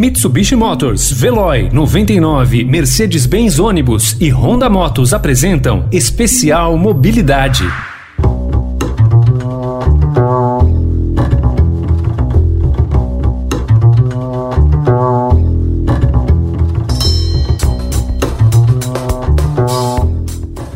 Mitsubishi Motors, Veloy 99, Mercedes-Benz ônibus e Honda Motos apresentam Especial Mobilidade.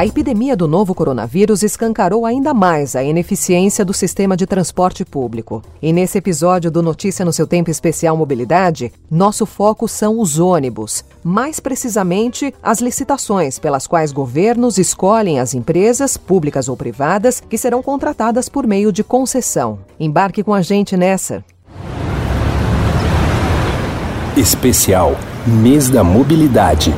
A epidemia do novo coronavírus escancarou ainda mais a ineficiência do sistema de transporte público. E nesse episódio do Notícia no seu Tempo Especial Mobilidade, nosso foco são os ônibus, mais precisamente as licitações pelas quais governos escolhem as empresas, públicas ou privadas, que serão contratadas por meio de concessão. Embarque com a gente nessa. Especial Mês da Mobilidade.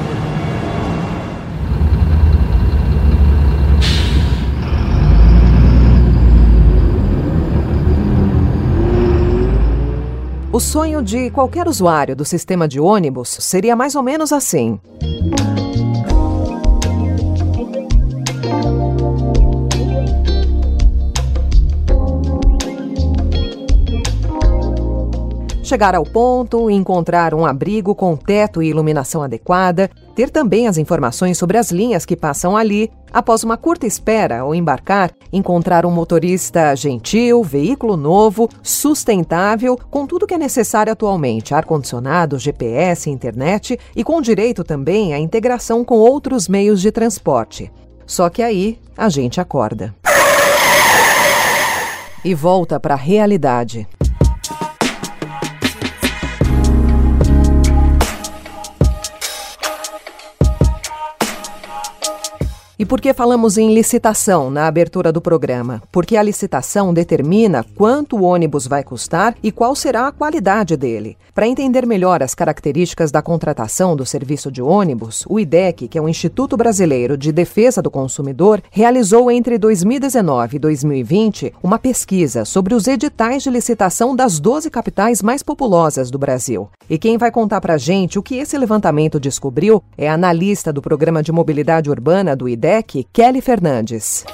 O sonho de qualquer usuário do sistema de ônibus seria mais ou menos assim. chegar ao ponto, encontrar um abrigo com teto e iluminação adequada, ter também as informações sobre as linhas que passam ali, após uma curta espera ao embarcar, encontrar um motorista gentil, veículo novo, sustentável, com tudo que é necessário atualmente: ar-condicionado, GPS, internet e com direito também à integração com outros meios de transporte. Só que aí a gente acorda. E volta para a realidade. E por que falamos em licitação na abertura do programa? Porque a licitação determina quanto o ônibus vai custar e qual será a qualidade dele. Para entender melhor as características da contratação do serviço de ônibus, o IDEC, que é o Instituto Brasileiro de Defesa do Consumidor, realizou entre 2019 e 2020 uma pesquisa sobre os editais de licitação das 12 capitais mais populosas do Brasil. E quem vai contar para gente o que esse levantamento descobriu é a analista do Programa de Mobilidade Urbana do IDEC, Kelly Fernandes.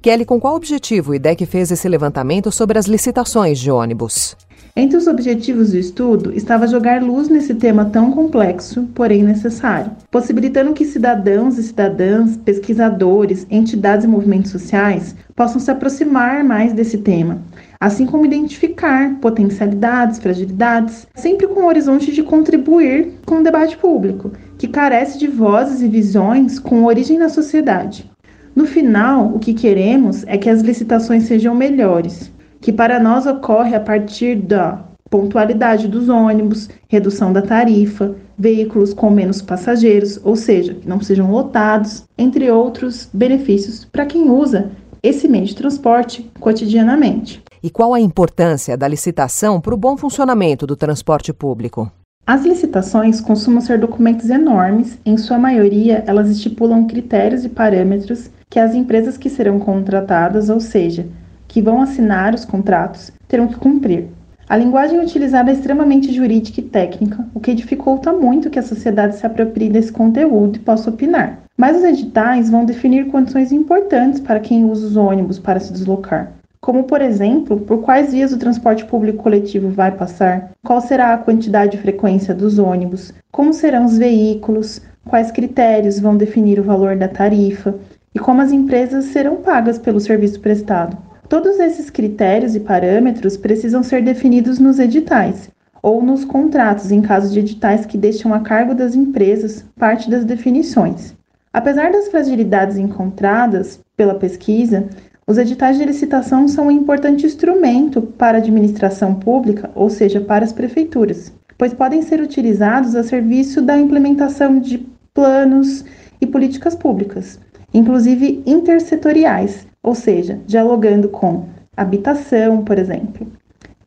Kelly, com qual objetivo o IDEC fez esse levantamento sobre as licitações de ônibus? Entre os objetivos do estudo estava jogar luz nesse tema tão complexo, porém necessário, possibilitando que cidadãos e cidadãs, pesquisadores, entidades e movimentos sociais possam se aproximar mais desse tema, assim como identificar potencialidades, fragilidades, sempre com o horizonte de contribuir com o debate público, que carece de vozes e visões com origem na sociedade. No final, o que queremos é que as licitações sejam melhores, que para nós ocorre a partir da pontualidade dos ônibus, redução da tarifa, veículos com menos passageiros, ou seja, que não sejam lotados, entre outros benefícios para quem usa esse meio de transporte cotidianamente. E qual a importância da licitação para o bom funcionamento do transporte público? As licitações costumam ser documentos enormes, em sua maioria, elas estipulam critérios e parâmetros que as empresas que serão contratadas, ou seja, que vão assinar os contratos, terão que cumprir. A linguagem utilizada é extremamente jurídica e técnica, o que dificulta muito que a sociedade se aproprie desse conteúdo e possa opinar. Mas os editais vão definir condições importantes para quem usa os ônibus para se deslocar como, por exemplo, por quais vias o transporte público coletivo vai passar, qual será a quantidade e frequência dos ônibus, como serão os veículos, quais critérios vão definir o valor da tarifa e como as empresas serão pagas pelo serviço prestado. Todos esses critérios e parâmetros precisam ser definidos nos editais ou nos contratos, em caso de editais que deixam a cargo das empresas parte das definições. Apesar das fragilidades encontradas pela pesquisa, os editais de licitação são um importante instrumento para a administração pública, ou seja, para as prefeituras, pois podem ser utilizados a serviço da implementação de planos e políticas públicas, inclusive intersetoriais, ou seja, dialogando com habitação, por exemplo,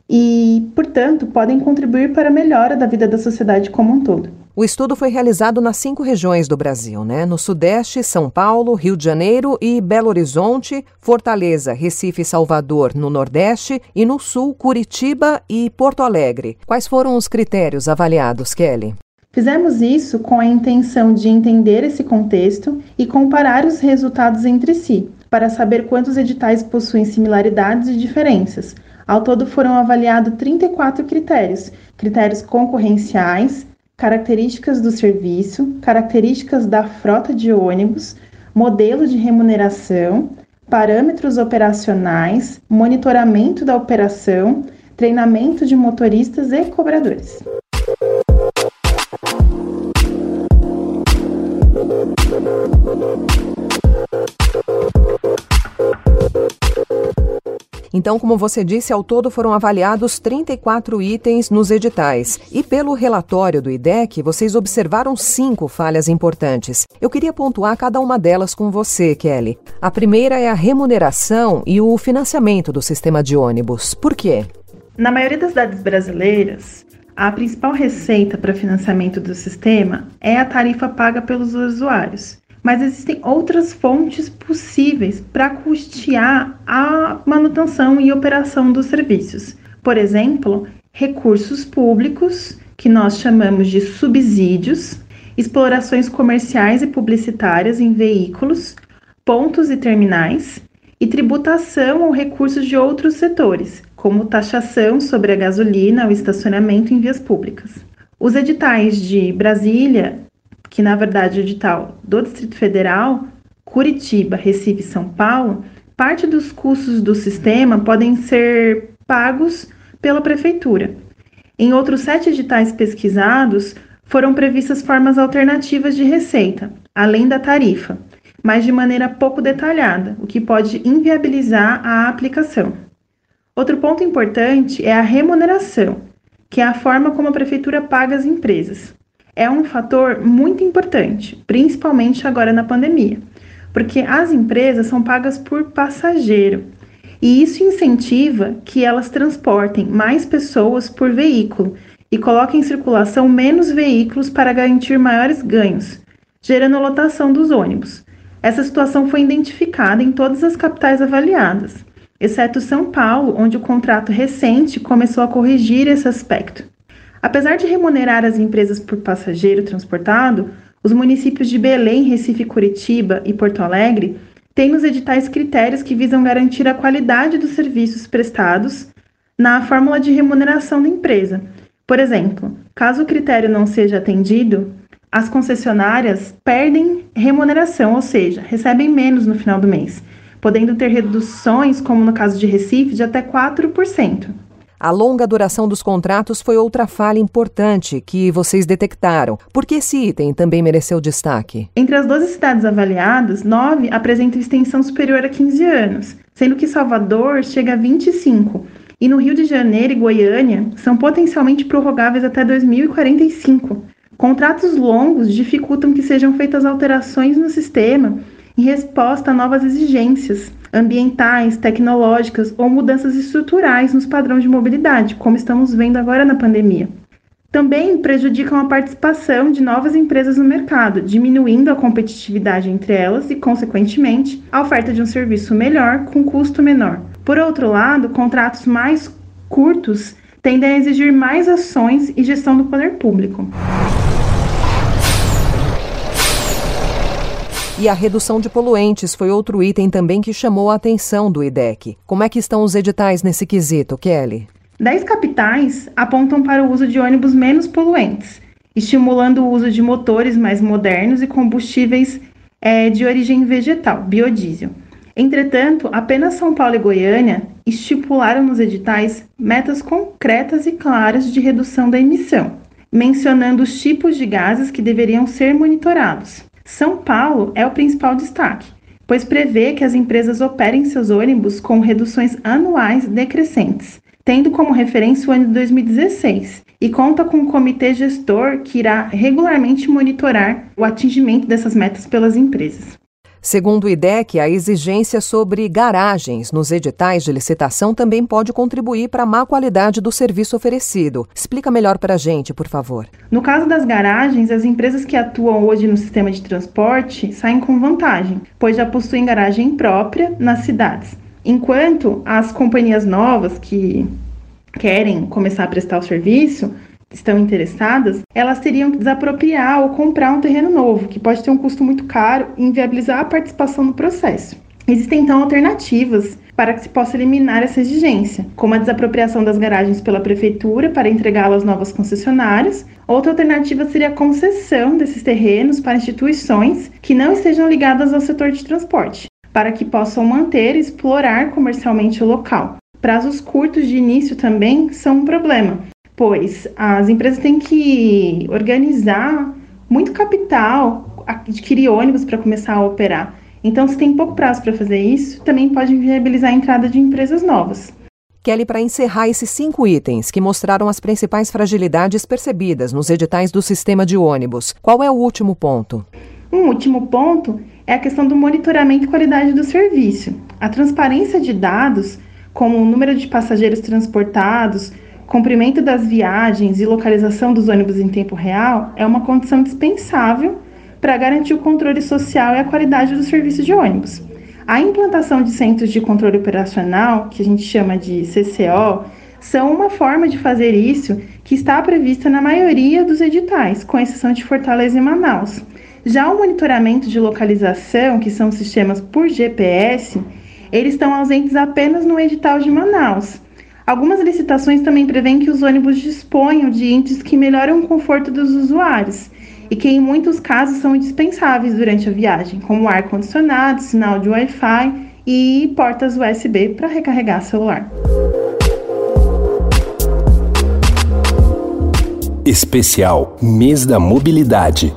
e, portanto, podem contribuir para a melhora da vida da sociedade como um todo. O estudo foi realizado nas cinco regiões do Brasil, né? No Sudeste, São Paulo, Rio de Janeiro e Belo Horizonte, Fortaleza, Recife e Salvador no Nordeste e no Sul, Curitiba e Porto Alegre. Quais foram os critérios avaliados, Kelly? Fizemos isso com a intenção de entender esse contexto e comparar os resultados entre si, para saber quantos editais possuem similaridades e diferenças. Ao todo foram avaliados 34 critérios: critérios concorrenciais, características do serviço, características da frota de ônibus, modelo de remuneração, parâmetros operacionais, monitoramento da operação, treinamento de motoristas e cobradores. Então, como você disse, ao todo foram avaliados 34 itens nos editais. E pelo relatório do IDEC, vocês observaram cinco falhas importantes. Eu queria pontuar cada uma delas com você, Kelly. A primeira é a remuneração e o financiamento do sistema de ônibus. Por quê? Na maioria das cidades brasileiras, a principal receita para financiamento do sistema é a tarifa paga pelos usuários mas existem outras fontes possíveis para custear a manutenção e operação dos serviços. Por exemplo, recursos públicos, que nós chamamos de subsídios, explorações comerciais e publicitárias em veículos, pontos e terminais, e tributação ou recursos de outros setores, como taxação sobre a gasolina ou estacionamento em vias públicas. Os editais de Brasília que na verdade o edital do Distrito Federal, Curitiba, Recife e São Paulo, parte dos custos do sistema podem ser pagos pela prefeitura. Em outros sete editais pesquisados, foram previstas formas alternativas de receita, além da tarifa, mas de maneira pouco detalhada, o que pode inviabilizar a aplicação. Outro ponto importante é a remuneração, que é a forma como a prefeitura paga as empresas é um fator muito importante, principalmente agora na pandemia, porque as empresas são pagas por passageiro e isso incentiva que elas transportem mais pessoas por veículo e coloquem em circulação menos veículos para garantir maiores ganhos, gerando lotação dos ônibus. Essa situação foi identificada em todas as capitais avaliadas, exceto São Paulo, onde o contrato recente começou a corrigir esse aspecto. Apesar de remunerar as empresas por passageiro transportado, os municípios de Belém, Recife, Curitiba e Porto Alegre têm nos editais critérios que visam garantir a qualidade dos serviços prestados na fórmula de remuneração da empresa. Por exemplo, caso o critério não seja atendido, as concessionárias perdem remuneração, ou seja, recebem menos no final do mês, podendo ter reduções, como no caso de Recife, de até 4%. A longa duração dos contratos foi outra falha importante que vocês detectaram. Por que esse item também mereceu destaque? Entre as 12 cidades avaliadas, 9 apresentam extensão superior a 15 anos, sendo que Salvador chega a 25 e no Rio de Janeiro e Goiânia são potencialmente prorrogáveis até 2045. Contratos longos dificultam que sejam feitas alterações no sistema em resposta a novas exigências ambientais, tecnológicas ou mudanças estruturais nos padrões de mobilidade, como estamos vendo agora na pandemia. Também prejudicam a participação de novas empresas no mercado, diminuindo a competitividade entre elas e, consequentemente, a oferta de um serviço melhor com custo menor. Por outro lado, contratos mais curtos tendem a exigir mais ações e gestão do poder público. E a redução de poluentes foi outro item também que chamou a atenção do IDEC. Como é que estão os editais nesse quesito, Kelly? Dez capitais apontam para o uso de ônibus menos poluentes, estimulando o uso de motores mais modernos e combustíveis é, de origem vegetal, biodiesel. Entretanto, apenas São Paulo e Goiânia estipularam nos editais metas concretas e claras de redução da emissão, mencionando os tipos de gases que deveriam ser monitorados. São Paulo é o principal destaque, pois prevê que as empresas operem seus ônibus com reduções anuais decrescentes, tendo como referência o ano de 2016, e conta com um comitê gestor que irá regularmente monitorar o atingimento dessas metas pelas empresas. Segundo o IDEC, a exigência sobre garagens nos editais de licitação também pode contribuir para a má qualidade do serviço oferecido. Explica melhor para a gente, por favor. No caso das garagens, as empresas que atuam hoje no sistema de transporte saem com vantagem, pois já possuem garagem própria nas cidades. Enquanto as companhias novas que querem começar a prestar o serviço estão interessadas, elas teriam que desapropriar ou comprar um terreno novo, que pode ter um custo muito caro e inviabilizar a participação no processo. Existem então alternativas para que se possa eliminar essa exigência, como a desapropriação das garagens pela prefeitura para entregá-las novas concessionárias. Outra alternativa seria a concessão desses terrenos para instituições que não estejam ligadas ao setor de transporte, para que possam manter e explorar comercialmente o local. Prazos curtos de início também são um problema, pois as empresas têm que organizar muito capital, adquirir ônibus para começar a operar. Então, se tem pouco prazo para fazer isso, também pode viabilizar a entrada de empresas novas. Kelly, para encerrar esses cinco itens que mostraram as principais fragilidades percebidas nos editais do sistema de ônibus, qual é o último ponto? Um último ponto é a questão do monitoramento e qualidade do serviço. A transparência de dados, como o número de passageiros transportados, comprimento das viagens e localização dos ônibus em tempo real, é uma condição dispensável para garantir o controle social e a qualidade do serviço de ônibus. A implantação de centros de controle operacional, que a gente chama de CCO, são uma forma de fazer isso que está prevista na maioria dos editais, com exceção de Fortaleza e Manaus. Já o monitoramento de localização, que são sistemas por GPS, eles estão ausentes apenas no edital de Manaus. Algumas licitações também prevêem que os ônibus disponham de índices que melhoram o conforto dos usuários e que em muitos casos são indispensáveis durante a viagem, como ar-condicionado, sinal de Wi-Fi e portas USB para recarregar celular. Especial Mês da Mobilidade.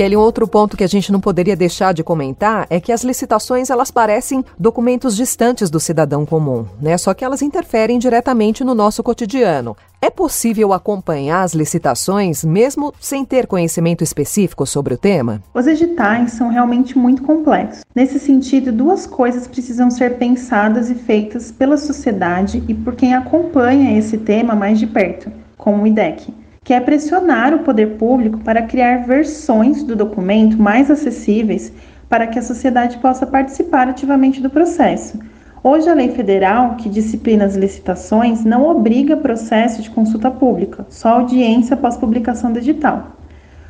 Kelly, outro ponto que a gente não poderia deixar de comentar é que as licitações elas parecem documentos distantes do cidadão comum, né? Só que elas interferem diretamente no nosso cotidiano. É possível acompanhar as licitações mesmo sem ter conhecimento específico sobre o tema? Os editais são realmente muito complexos. Nesse sentido, duas coisas precisam ser pensadas e feitas pela sociedade e por quem acompanha esse tema mais de perto, como o IDEC que é pressionar o poder público para criar versões do documento mais acessíveis para que a sociedade possa participar ativamente do processo. Hoje, a lei federal, que disciplina as licitações, não obriga processo de consulta pública, só audiência após publicação digital.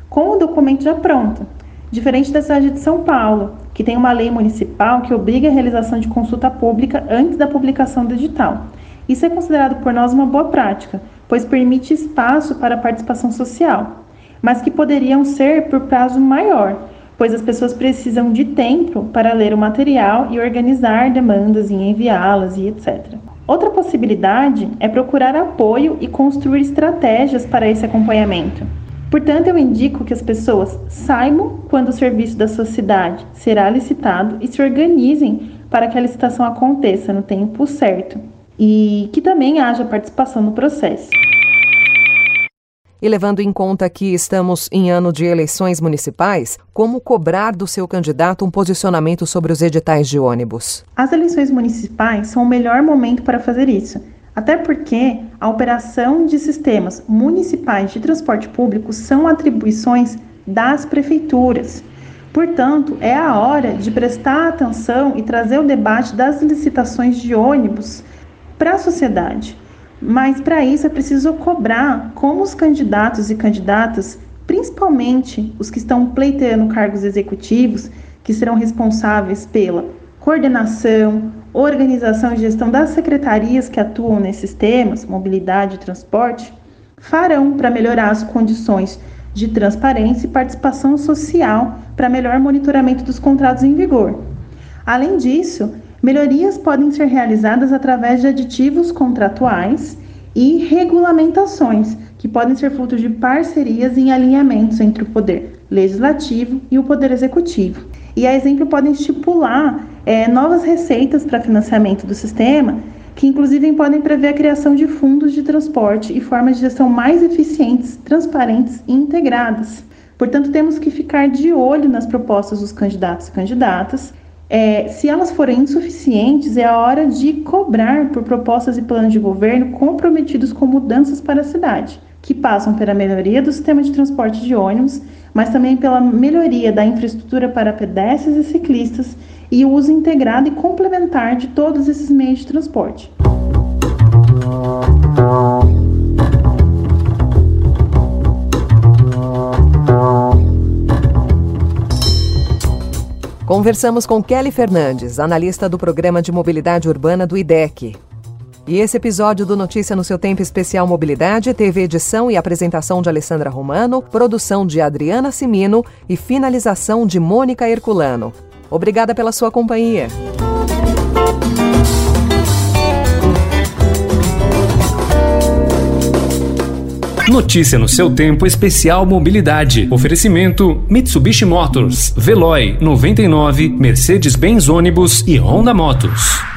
Com o documento já pronto, diferente da cidade de São Paulo, que tem uma lei municipal que obriga a realização de consulta pública antes da publicação digital. Isso é considerado por nós uma boa prática, pois permite espaço para a participação social, mas que poderiam ser por prazo maior, pois as pessoas precisam de tempo para ler o material e organizar demandas e enviá-las e etc. Outra possibilidade é procurar apoio e construir estratégias para esse acompanhamento. Portanto, eu indico que as pessoas saibam quando o serviço da sua cidade será licitado e se organizem para que a licitação aconteça no tempo certo e que também haja participação no processo. E levando em conta que estamos em ano de eleições municipais, como cobrar do seu candidato um posicionamento sobre os editais de ônibus? As eleições municipais são o melhor momento para fazer isso, até porque a operação de sistemas municipais de transporte público são atribuições das prefeituras. Portanto, é a hora de prestar atenção e trazer o debate das licitações de ônibus para a sociedade. Mas para isso é preciso cobrar como os candidatos e candidatas, principalmente os que estão pleiteando cargos executivos, que serão responsáveis pela coordenação, organização e gestão das secretarias que atuam nesses temas, mobilidade e transporte, farão para melhorar as condições de transparência e participação social para melhor monitoramento dos contratos em vigor. Além disso, Melhorias podem ser realizadas através de aditivos contratuais e regulamentações, que podem ser fruto de parcerias e alinhamentos entre o poder legislativo e o poder executivo. E a exemplo podem estipular é, novas receitas para financiamento do sistema, que inclusive podem prever a criação de fundos de transporte e formas de gestão mais eficientes, transparentes e integradas. Portanto, temos que ficar de olho nas propostas dos candidatos e candidatas é, se elas forem insuficientes, é a hora de cobrar por propostas e planos de governo comprometidos com mudanças para a cidade, que passam pela melhoria do sistema de transporte de ônibus, mas também pela melhoria da infraestrutura para pedestres e ciclistas e o uso integrado e complementar de todos esses meios de transporte. Conversamos com Kelly Fernandes, analista do Programa de Mobilidade Urbana do IDEC. E esse episódio do Notícia no seu Tempo Especial Mobilidade teve edição e apresentação de Alessandra Romano, produção de Adriana Simino e finalização de Mônica Herculano. Obrigada pela sua companhia. Notícia no seu tempo especial mobilidade. Oferecimento Mitsubishi Motors, Veloy 99, Mercedes-Benz ônibus e Honda Motos.